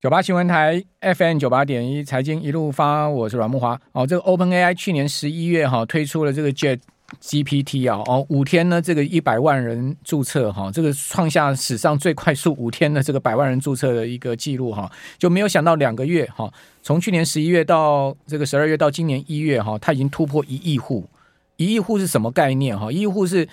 九八新闻台 FM 九八点一财经一路发，我是阮慕华。哦，这个 OpenAI 去年十一月哈推出了这个 Jet GPT 啊，哦五天呢这个一百万人注册哈，这个创下史上最快速五天的这个百万人注册的一个记录哈，就没有想到两个月哈，从去年十一月到这个十二月到今年一月哈，它已经突破一亿户。一亿户是什么概念哈？一亿户是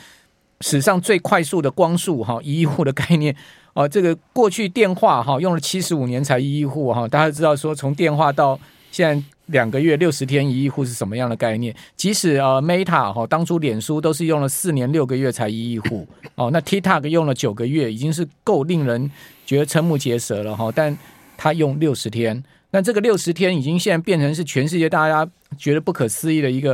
史上最快速的光速哈，一亿户的概念。哦，这个过去电话哈用了七十五年才一亿户哈，大家知道说从电话到现在两个月六十天一亿户是什么样的概念？即使呃 Meta 哈当初脸书都是用了四年六个月才一亿户哦，那 TikTok 用了九个月已经是够令人觉得瞠目结舌了哈，但他用六十天，那这个六十天已经现在变成是全世界大家觉得不可思议的一个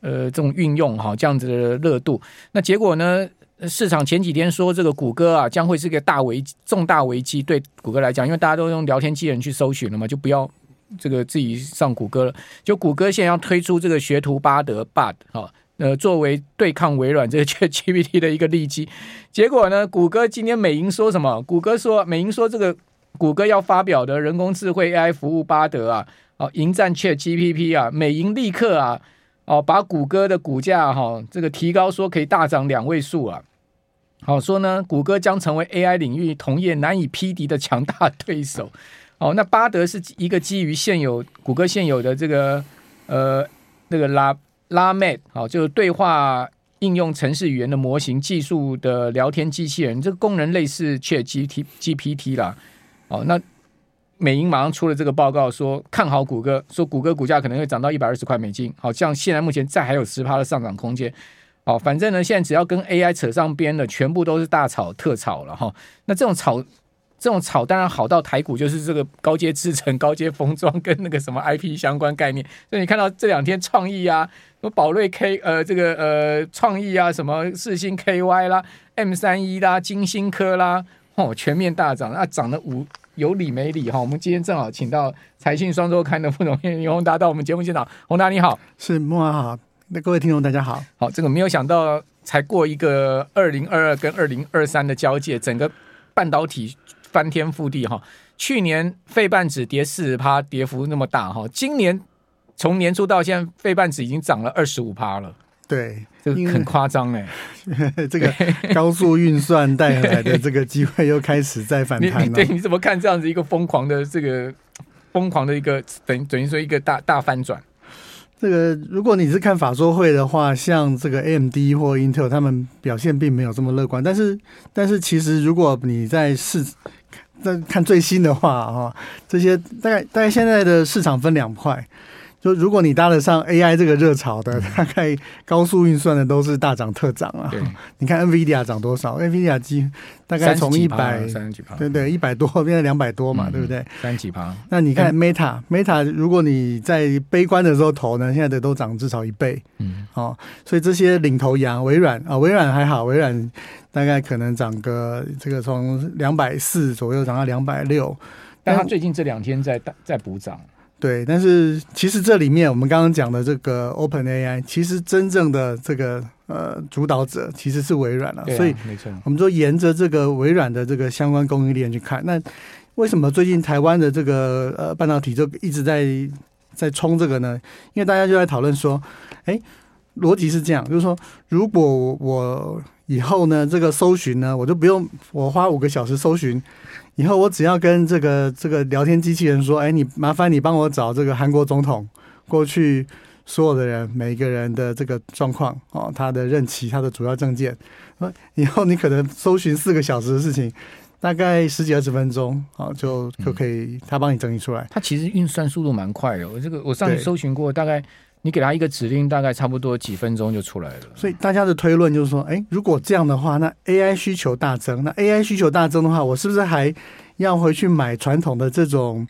呃这种运用哈这样子的热度，那结果呢？市场前几天说这个谷歌啊将会是个大危重大危机，对谷歌来讲，因为大家都用聊天机器人去搜寻了嘛，就不要这个自己上谷歌了。就谷歌现在要推出这个学徒巴德 Bard 哈，呃，作为对抗微软这个 ChatGPT 的一个利基。结果呢，谷歌今天美银说什么？谷歌说美银说这个谷歌要发表的人工智慧 AI 服务巴德啊，哦，迎战 ChatGPT 啊，美银立刻啊，哦，把谷歌的股价哈这个提高，说可以大涨两位数啊。好说呢，谷歌将成为 AI 领域同业难以匹敌的强大对手。哦，那巴德是一个基于现有谷歌现有的这个呃那个拉拉 Med 好，就是对话应用程式语言的模型技术的聊天机器人，这个功能类似 Chat GPT 啦。哦，那美银马上出了这个报告说，看好谷歌，说谷歌股价可能会涨到一百二十块美金。好像现在目前再还有十趴的上涨空间。哦，反正呢，现在只要跟 AI 扯上边的，全部都是大炒特炒了哈。那这种炒，这种炒当然好到台股，就是这个高阶制程、高阶封装跟那个什么 IP 相关概念。所以你看到这两天创意啊，什么宝瑞 K 呃这个呃创意啊，什么四星 KY 啦、M 三一啦、金星科啦，哦，全面大涨，那涨得无有理没理哈。我们今天正好请到财讯双周刊的副总编李宏达到我们节目现场，宏达你好，是慕驊好。那各位听众，大家好。好，这个没有想到，才过一个二零二二跟二零二三的交界，整个半导体翻天覆地哈。去年费半指跌四十趴，跌幅那么大哈。今年从年初到现在，费半指已经涨了二十五趴了。对，这个很夸张哎。这个高速运算带来的这个机会又开始在反弹了。对，你怎么看这样子一个疯狂的这个疯狂的一个等等于说一个大大翻转？这个，如果你是看法说会的话，像这个 AMD 或 Intel，他们表现并没有这么乐观。但是，但是其实如果你在市在看最新的话，哈，这些大概大概现在的市场分两块。就如果你搭得上 AI 这个热潮的，大概高速运算的都是大涨特涨啊。你看 NVIDIA 涨多少？NVIDIA 机大概从一百，三十几趴，对对，一百多变成两百多嘛，对不对？三十几趴。那你看 Meta，Meta，如果你在悲观的时候投呢，现在的都涨至少一倍。嗯，哦，所以这些领头羊，微软啊，微软还好，微软大概可能涨个这个从两百四左右涨到两百六，但它最近这两天在在补涨。对，但是其实这里面我们刚刚讲的这个 Open AI，其实真正的这个呃主导者其实是微软了。啊、所以没错，我们说沿着这个微软的这个相关供应链去看，那为什么最近台湾的这个呃半导体就一直在在冲这个呢？因为大家就在讨论说，哎，逻辑是这样，就是说如果我以后呢这个搜寻呢，我就不用我花五个小时搜寻。以后我只要跟这个这个聊天机器人说：“哎，你麻烦你帮我找这个韩国总统过去所有的人每一个人的这个状况哦，他的任期、他的主要证件。以后你可能搜寻四个小时的事情，大概十几二十分钟啊，就就可以他帮你整理出来。它其实运算速度蛮快的，我这个我上次搜寻过，大概。”你给他一个指令，大概差不多几分钟就出来了。所以大家的推论就是说，哎，如果这样的话，那 AI 需求大增，那 AI 需求大增的话，我是不是还要回去买传统的这种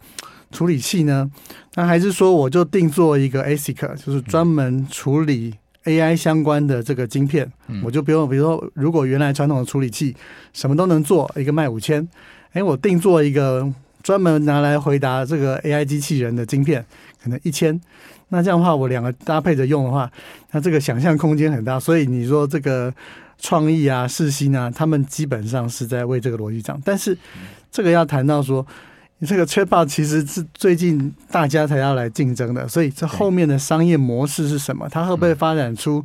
处理器呢？那还是说我就定做一个 ASIC，就是专门处理 AI 相关的这个晶片，嗯、我就不用，比如说，如果原来传统的处理器什么都能做，一个卖五千，哎，我定做一个专门拿来回答这个 AI 机器人的晶片，可能一千。那这样的话，我两个搭配着用的话，那这个想象空间很大。所以你说这个创意啊、世芯啊，他们基本上是在为这个逻辑涨。但是这个要谈到说这个 Chatbot 其实是最近大家才要来竞争的，所以这后面的商业模式是什么？它会不会发展出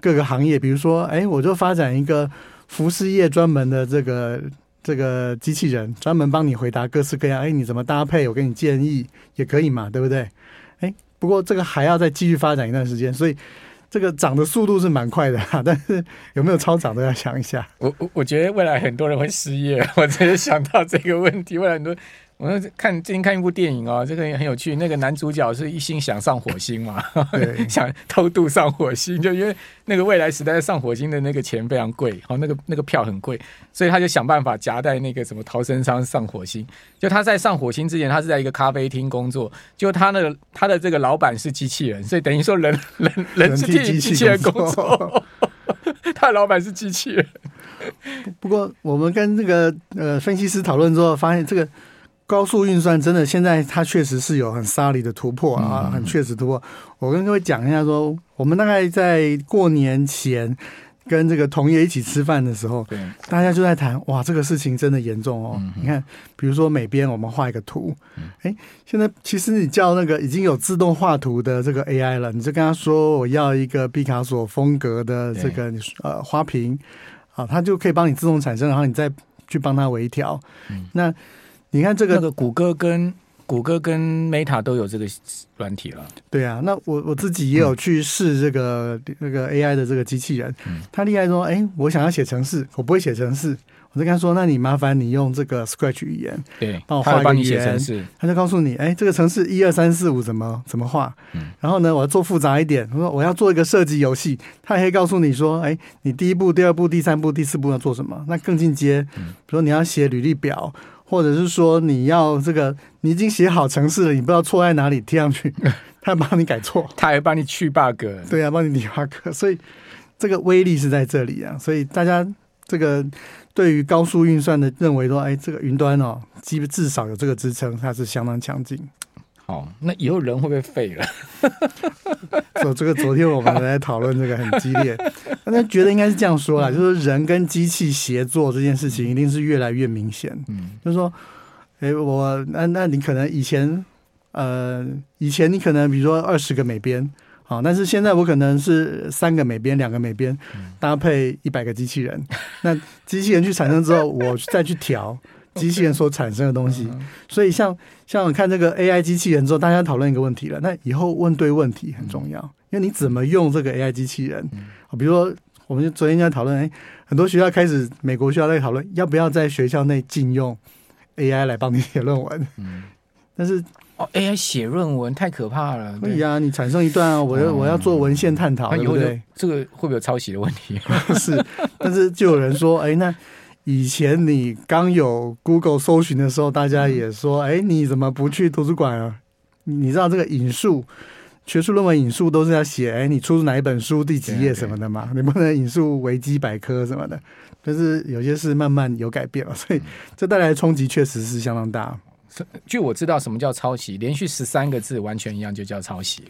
各个行业？比如说，哎，我就发展一个服饰业专门的这个这个机器人，专门帮你回答各式各样。哎，你怎么搭配？我给你建议也可以嘛，对不对？哎，不过这个还要再继续发展一段时间，所以。这个涨的速度是蛮快的哈，但是有没有超涨都要想一下。我我我觉得未来很多人会失业，我直接想到这个问题，未来很多。我看最近看一部电影哦，这个也很有趣。那个男主角是一心想上火星嘛，想偷渡上火星，就因为那个未来时代上火星的那个钱非常贵，哦，那个那个票很贵，所以他就想办法夹带那个什么逃生舱上火星。就他在上火星之前，他是在一个咖啡厅工作，就他那个他的这个老板是机器人，所以等于说人 人人是替机器人工作，他的老板是机器人。不过我们跟这个呃分析师讨论之后，发现这个。高速运算真的，现在它确实是有很 solid 的突破啊，很确实突破。我跟各位讲一下说，说我们大概在过年前跟这个同业一起吃饭的时候，对，大家就在谈，哇，这个事情真的严重哦。你看，比如说每边我们画一个图，哎，现在其实你叫那个已经有自动画图的这个 AI 了，你就跟他说我要一个毕卡索风格的这个呃花瓶，啊，它就可以帮你自动产生，然后你再去帮它微调，那。你看这个，那个谷歌跟谷歌跟 Meta 都有这个软体了。对啊，那我我自己也有去试这个、嗯、那个 AI 的这个机器人，嗯、他厉害说，哎，我想要写程式，我不会写程式，我就跟他说，那你麻烦你用这个 Scratch 语言，对，帮我画一个语言，他就告诉你，哎，这个城市一二三四五怎么怎么画，嗯、然后呢，我要做复杂一点，我说我要做一个射击游戏，他也可以告诉你说，哎，你第一步、第二步、第三步、第四步要做什么，那更进阶，比如说你要写履历表。或者是说你要这个，你已经写好程式了，你不知道错在哪里，贴上去，他帮你改错，他还帮你去 bug，对啊，帮你理 bug，所以这个威力是在这里啊。所以大家这个对于高速运算的认为说，哎，这个云端哦，基本至少有这个支撑，它是相当强劲。好，那以后人会不会废了？所 以这个昨天我们在讨论这个很激烈，大家觉得应该是这样说啦，就是人跟机器协作这件事情一定是越来越明显。嗯，就是说，哎，我那那你可能以前呃，以前你可能比如说二十个美编，好，但是现在我可能是三个美编，两个美编搭配一百个机器人，那机器人去产生之后，我再去调。机器人所产生的东西，所以像像我看这个 AI 机器人之后，大家讨论一个问题了。那以后问对问题很重要，因为你怎么用这个 AI 机器人？比如说，我们昨天在讨论，哎，很多学校开始，美国学校在讨论要不要在学校内禁用 AI 来帮你写论文。嗯，但是哦，AI 写论文太可怕了。可以啊，你产生一段啊，我要我要做文献探讨，对不对？这个会不会有抄袭的问题？是，但是就有人说，哎，那。以前你刚有 Google 搜寻的时候，大家也说：“哎，你怎么不去图书馆啊？”你知道这个引述学术论文引述都是要写：“哎，你出自哪一本书第几页什么的嘛？”你不能引述维基百科什么的。但是有些事慢慢有改变了，所以这带来的冲击确实是相当大。据我知道，什么叫抄袭？连续十三个字完全一样就叫抄袭。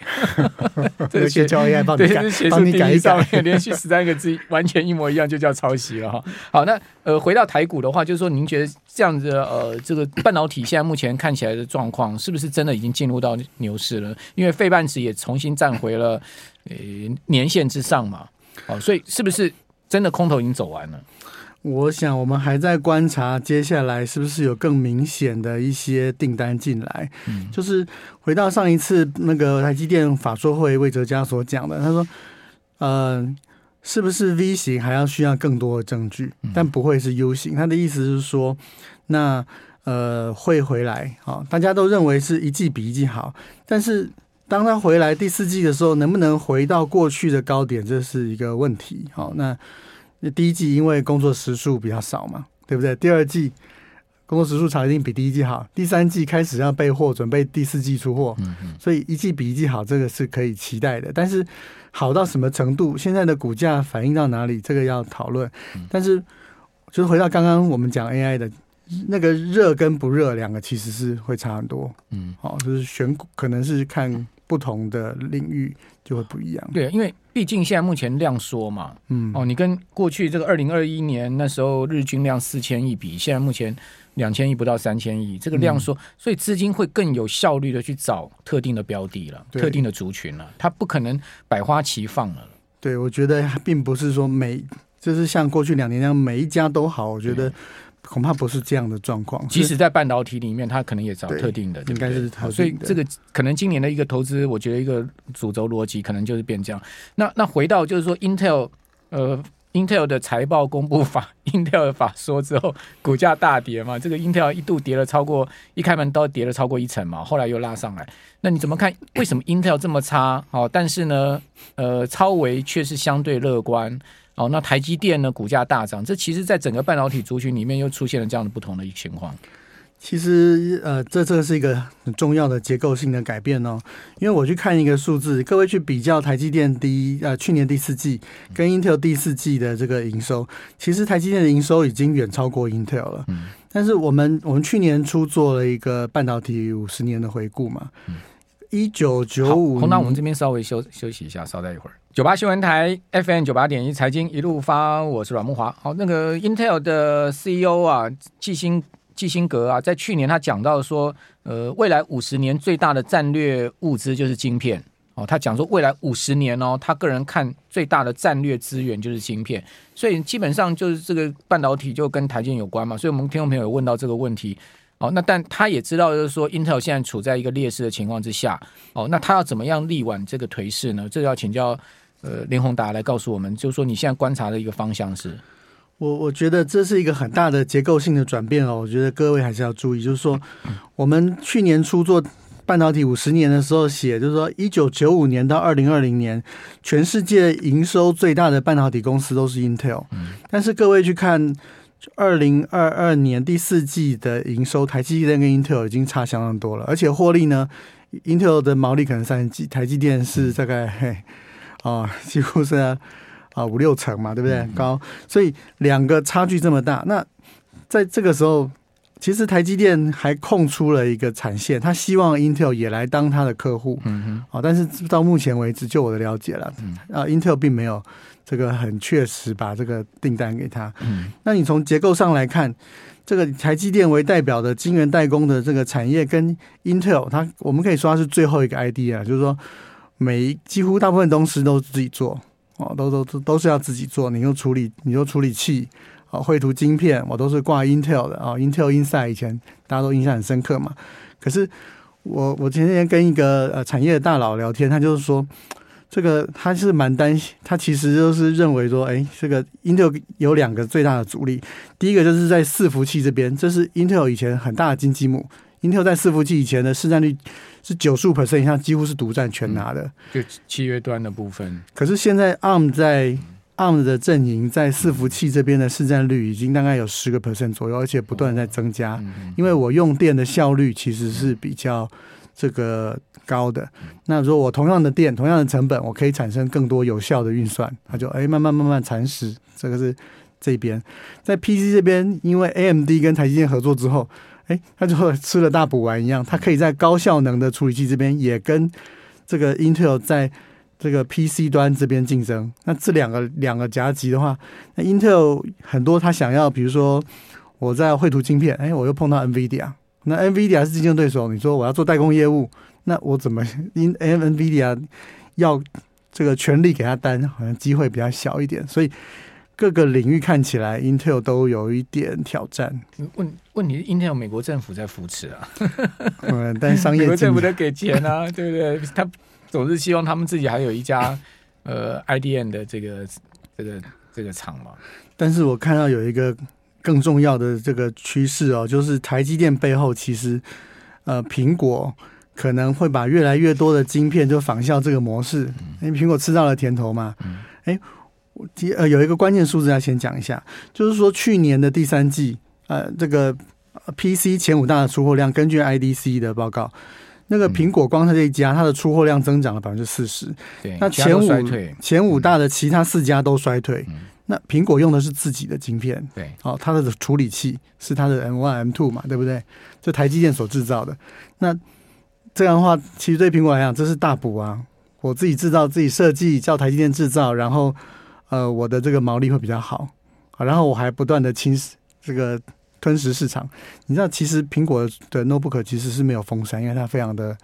这个写教 AI 帮你改，帮你改一改。连续十三个字完全一模一样就叫抄袭了哈。好，那呃，回到台股的话，就是说，您觉得这样子呃，这个半导体现在目前看起来的状况，是不是真的已经进入到牛市了？因为费半指也重新站回了呃年线之上嘛。哦，所以是不是真的空头已经走完了？我想，我们还在观察接下来是不是有更明显的一些订单进来。嗯，就是回到上一次那个台积电法说会魏哲嘉所讲的，他说：“呃，是不是 V 型还要需要更多的证据？但不会是 U 型。”他的意思是说，那呃会回来啊，大家都认为是一季比一季好，但是当他回来第四季的时候，能不能回到过去的高点，这是一个问题。好，那。第一季因为工作时数比较少嘛，对不对？第二季工作时数长一定比第一季好。第三季开始要备货，准备第四季出货，嗯嗯，所以一季比一季好，这个是可以期待的。但是好到什么程度？现在的股价反映到哪里？这个要讨论。但是就是回到刚刚我们讲 AI 的那个热跟不热，两个其实是会差很多。嗯，好，就是选股可能是看不同的领域就会不一样。对，因为毕竟现在目前量缩嘛，嗯，哦，你跟过去这个二零二一年那时候日均量四千亿比，现在目前两千亿不到三千亿，这个量缩，嗯、所以资金会更有效率的去找特定的标的了，特定的族群了，它不可能百花齐放了。对，我觉得并不是说每就是像过去两年那样每一家都好，我觉得。恐怕不是这样的状况。即使在半导体里面，它可能也找特定的，对对应该是好。所以这个可能今年的一个投资，我觉得一个主轴逻辑可能就是变这样。那那回到就是说，Intel 呃，Intel 的财报公布法，Intel 的法说之后，股价大跌嘛。这个 Intel 一度跌了超过一开门都跌了超过一成嘛，后来又拉上来。那你怎么看？为什么 Intel 这么差？哦，但是呢，呃，超微却是相对乐观。哦，那台积电呢？股价大涨，这其实，在整个半导体族群里面，又出现了这样的不同的情况。其实，呃，这这是一个很重要的结构性的改变哦。因为我去看一个数字，各位去比较台积电第一呃去年第四季跟 Intel 第四季的这个营收，其实台积电的营收已经远超过 Intel 了。嗯。但是我们我们去年初做了一个半导体五十年的回顾嘛。嗯。一九九五。好，那我们这边稍微休休息一下，稍待一会儿。九八新闻台 FM 九八点一财经一路发，我是阮木华。好，那个 Intel 的 CEO 啊，季辛基辛格啊，在去年他讲到说，呃，未来五十年最大的战略物资就是晶片。哦，他讲说未来五十年哦，他个人看最大的战略资源就是晶片。所以基本上就是这个半导体就跟台积有关嘛。所以我们听众朋友问到这个问题。哦，那但他也知道，就是说，Intel 现在处在一个劣势的情况之下。哦，那他要怎么样力挽这个颓势呢？这要请教。呃，林宏达来告诉我们，就是说你现在观察的一个方向是，我我觉得这是一个很大的结构性的转变哦。我觉得各位还是要注意，就是说，我们去年初做半导体五十年的时候写，就是说一九九五年到二零二零年，全世界营收最大的半导体公司都是 Intel。但是各位去看二零二二年第四季的营收，台积电跟 Intel 已经差相当多了，而且获利呢，Intel 的毛利可能三十几，台积电是大概嘿。哦，几乎是啊，啊五六成嘛，对不对？嗯、高，所以两个差距这么大。那在这个时候，其实台积电还空出了一个产线，他希望 Intel 也来当他的客户。嗯哼。啊，但是到目前为止，就我的了解了，嗯、啊，Intel 并没有这个很确实把这个订单给他。嗯。那你从结构上来看，这个台积电为代表的晶圆代工的这个产业，跟 Intel，它我们可以说它是最后一个 ID 啊，就是说。每几乎大部分东西都自己做哦，都都都都是要自己做。你用处理，你用处理器啊，绘图晶片，我都是挂 Intel 的啊，Intel Inside 以前大家都印象很深刻嘛。可是我我前天跟一个呃产业的大佬聊天，他就是说，这个他是蛮担心，他其实就是认为说，哎，这个 Intel 有两个最大的阻力，第一个就是在伺服器这边，这是 Intel 以前很大的经济母。Intel 在伺服器以前的市占率是九十五 percent 以上，几乎是独占全拿的，嗯，就契约端的部分。可是现在 ARM 在 ARM 的阵营在伺服器这边的市占率已经大概有十个 percent 左右，而且不断在增加。因为我用电的效率其实是比较这个高的。那如果我同样的电、同样的成本，我可以产生更多有效的运算，它就哎慢慢慢慢蚕食。这个是这边在 PC 这边，因为 AMD 跟台积电合作之后。哎，他就吃了大补丸一样，他可以在高效能的处理器这边也跟这个 Intel 在这个 PC 端这边竞争。那这两个两个夹击的话，那 Intel 很多他想要，比如说我在绘图晶片，哎，我又碰到 NVIDIA，那 NVIDIA 是竞争对手。你说我要做代工业务，那我怎么 因 NVIDIA 要这个全力给他单，好像机会比较小一点，所以。各个领域看起来，Intel 都有一点挑战。问问题，Intel 美国政府在扶持啊，嗯，但商业美国政府在给钱啊，对不对？他总是希望他们自己还有一家呃 IDM 的这个这个这个厂嘛。但是我看到有一个更重要的这个趋势哦，就是台积电背后其实呃苹果可能会把越来越多的晶片就仿效这个模式，因为苹果吃到了甜头嘛，哎。呃，有一个关键数字要先讲一下，就是说去年的第三季，呃，这个 PC 前五大的出货量，根据 IDC 的报告，那个苹果光它这一家，它的出货量增长了百分之四十。对，那前五前五大的其他四家都衰退。嗯、那苹果用的是自己的晶片，对，哦，它的处理器是它的 M one M two 嘛，对不对？这台积电所制造的。那这样的话，其实对苹果来讲，这是大补啊。我自己制造、自己设计，叫台积电制造，然后呃，我的这个毛利会比较好。然后我还不断的侵蚀这个吞食市场。你知道，其实苹果的 notebook 其实是没有风扇，因为它非常的，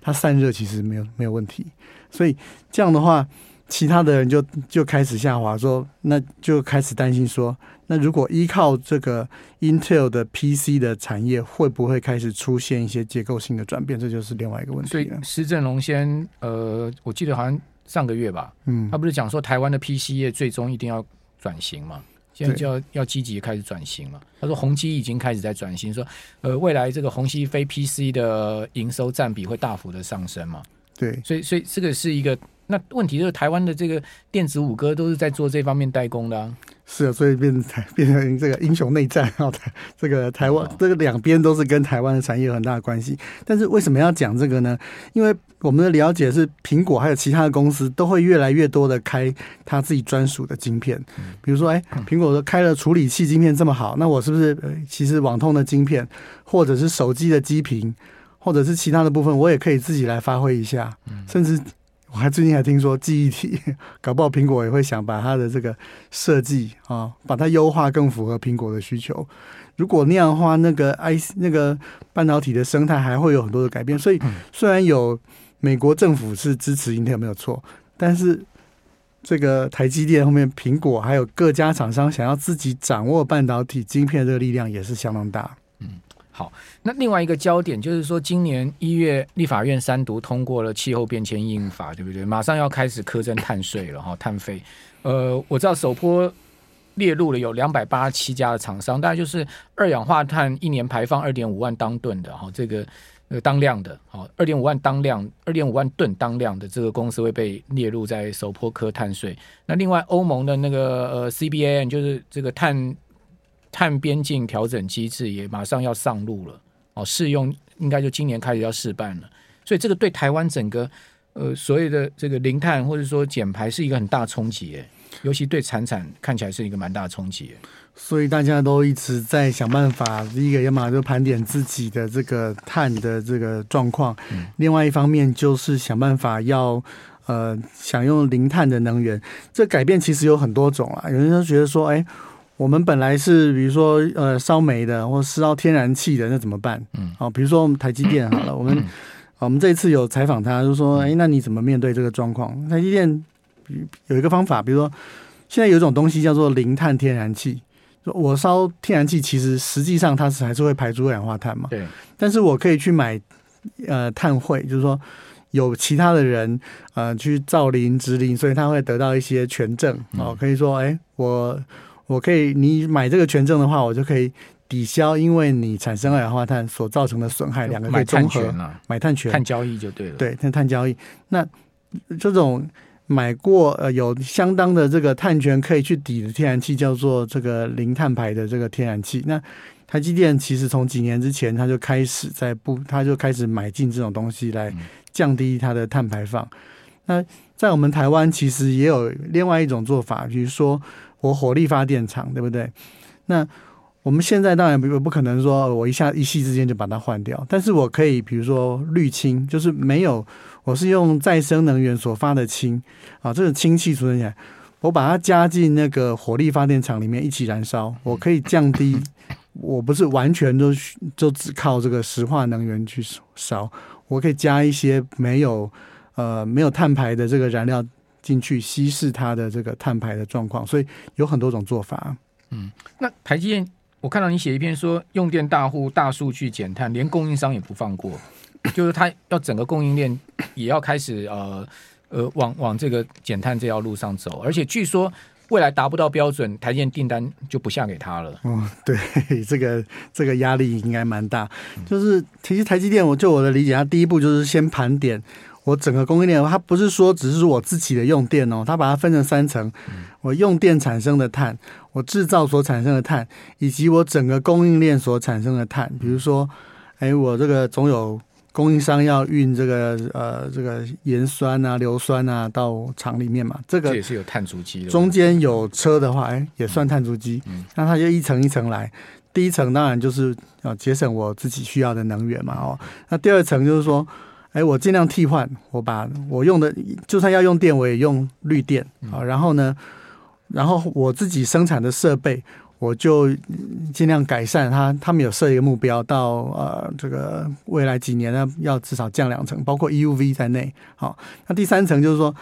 它散热其实没有没有问题。所以这样的话。其他的人就就开始下滑，说那就开始担心说，那如果依靠这个 Intel 的 PC 的产业，会不会开始出现一些结构性的转变？这就是另外一个问题。所以施正荣先，呃，我记得好像上个月吧，嗯，他不是讲说台湾的 PC 业最终一定要转型嘛？现在就要要积极开始转型了。他说宏基已经开始在转型，说呃，未来这个宏基非 PC 的营收占比会大幅的上升嘛？对，所以所以这个是一个。那问题就是台湾的这个电子五哥都是在做这方面代工的啊。是啊，所以变成台变成这个英雄内战啊，这个台湾这个两边都是跟台湾的产业有很大的关系。但是为什么要讲这个呢？因为我们的了解是，苹果还有其他的公司都会越来越多的开它自己专属的晶片。比如说，哎，苹果说开了处理器晶片这么好，那我是不是其实网通的晶片，或者是手机的基频，或者是其他的部分，我也可以自己来发挥一下，甚至。我还最近还听说记忆体，搞不好苹果也会想把它的这个设计啊，把它优化更符合苹果的需求。如果那样的话，那个 IC 那个半导体的生态还会有很多的改变。所以虽然有美国政府是支持 Intel 没有错，但是这个台积电后面苹果还有各家厂商想要自己掌握半导体晶片的这个力量也是相当大。好，那另外一个焦点就是说，今年一月立法院三读通过了气候变迁应法，对不对？马上要开始苛征碳税了哈，碳费。呃，我知道首波列入了有两百八十七家的厂商，大概就是二氧化碳一年排放二点五万当吨的哈，这个呃当量的，好，二点五万当量，二点五万吨当量的这个公司会被列入在首波科碳税。那另外欧盟的那个呃 CBAM 就是这个碳。碳边境调整机制也马上要上路了，哦，试用应该就今年开始要试办了，所以这个对台湾整个呃所谓的这个零碳或者说减排是一个很大冲击诶，尤其对产产看起来是一个蛮大的冲击。所以大家都一直在想办法，第一个要么就盘点自己的这个碳的这个状况，嗯，另外一方面就是想办法要呃想用零碳的能源。这改变其实有很多种啊，有人就觉得说，哎。我们本来是比如说呃烧煤的或烧天然气的，那怎么办？嗯，好，比如说我们台积电好了，我们我们这一次有采访他，就说，哎，那你怎么面对这个状况？台积电有一个方法，比如说现在有一种东西叫做零碳天然气，我烧天然气其实实际上它是还是会排出二氧化碳嘛，对，但是我可以去买呃碳汇，就是说有其他的人呃去造林植林，所以他会得到一些权证哦，可以说，哎，我。我可以，你买这个权证的话，我就可以抵消，因为你产生二氧化碳所造成的损害，两个可以综合买碳权，碳交易就对了。对，碳碳交易。那这种买过呃有相当的这个碳权可以去抵的天然气，叫做这个零碳排的这个天然气。那台积电其实从几年之前，他就开始在不，他就开始买进这种东西来降低它的碳排放。那在我们台湾，其实也有另外一种做法，比如说。我火力发电厂，对不对？那我们现在当然不不可能说，我一下一夕之间就把它换掉。但是我可以，比如说绿氢，就是没有，我是用再生能源所发的氢啊，这个氢气储存起来，我把它加进那个火力发电厂里面一起燃烧，我可以降低，我不是完全都就只靠这个石化能源去烧，我可以加一些没有呃没有碳排的这个燃料。进去稀释它的这个碳排的状况，所以有很多种做法。嗯，那台积电，我看到你写一篇说，用电大户大数据减碳，连供应商也不放过，就是他要整个供应链也要开始呃呃往往这个减碳这条路上走，而且据说未来达不到标准，台积电订单就不下给他了。嗯，对，这个这个压力应该蛮大。就是其实台积电，我就我的理解，它第一步就是先盘点。我整个供应链，它不是说只是我自己的用电哦，它把它分成三层，我用电产生的碳，我制造所产生的碳，以及我整个供应链所产生的碳。比如说，哎，我这个总有供应商要运这个呃这个盐酸啊、硫酸啊到厂里面嘛，这个这也是有碳足迹的。中间有车的话，哎，也算碳足迹。那它就一层一层来，第一层当然就是要节省我自己需要的能源嘛，哦，那第二层就是说。哎，我尽量替换，我把我用的就算要用电，我也用绿电啊。然后呢，然后我自己生产的设备，我就尽量改善它。他们有设一个目标，到呃这个未来几年呢，要至少降两成，包括 EUV 在内。好，那第三层就是说，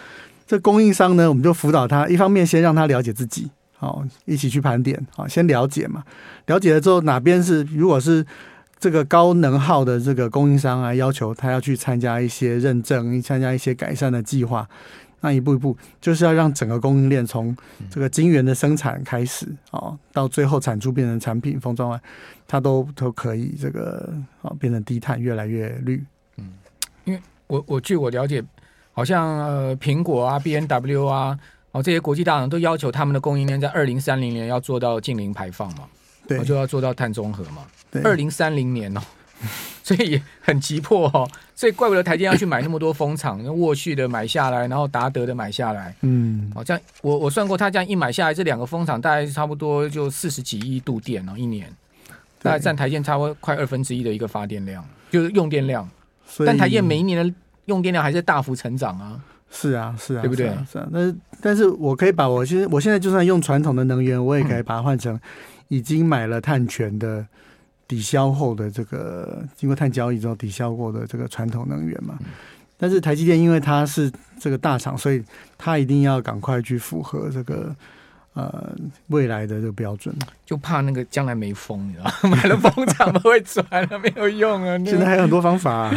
这供应商呢，我们就辅导他，一方面先让他了解自己，好，一起去盘点，好，先了解嘛。了解了之后，哪边是如果是。这个高能耗的这个供应商啊，要求他要去参加一些认证，参加一些改善的计划。那一步一步，就是要让整个供应链从这个晶圆的生产开始啊，到最后产出变成产品封装完，它都都可以这个啊变成低碳，越来越绿。嗯，因为我我据我了解，好像呃苹果啊、B N W 啊，哦这些国际大厂都要求他们的供应链在二零三零年要做到净零排放嘛，对，就要做到碳中和嘛。二零三零年哦，所以很急迫哦，所以怪不得台积要去买那么多风场，那沃旭的买下来，然后达德的买下来，嗯，好像我我算过，他这样一买下来，这两个风场大概差不多就四十几亿度电哦，一年，大概占台电差不多快二分之一的一个发电量，就是用电量。但台电每一年的用电量还是大幅成长啊。是啊，是啊，对不对？是啊，但是但是我可以把我现在我现在就算用传统的能源，我也可以把它换成已经买了碳权的。抵消后的这个经过碳交易之后抵消过的这个传统能源嘛，但是台积电因为它是这个大厂，所以它一定要赶快去符合这个呃未来的这个标准，就怕那个将来没风，你知道吗？买了风场不会转了，没有用啊！现在还有很多方法、啊，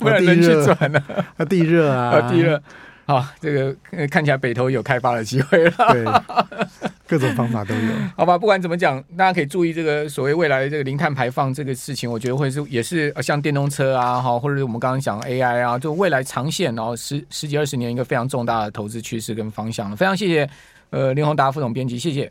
不然能去转呢？啊，地热啊，地热。好，这个看起来北投有开发的机会了。对，各种方法都有。好吧，不管怎么讲，大家可以注意这个所谓未来的这个零碳排放这个事情，我觉得会是也是像电动车啊，哈，或者是我们刚刚讲 AI 啊，就未来长线然后十十几二十年一个非常重大的投资趋势跟方向了。非常谢谢呃林宏达副总编辑，谢谢。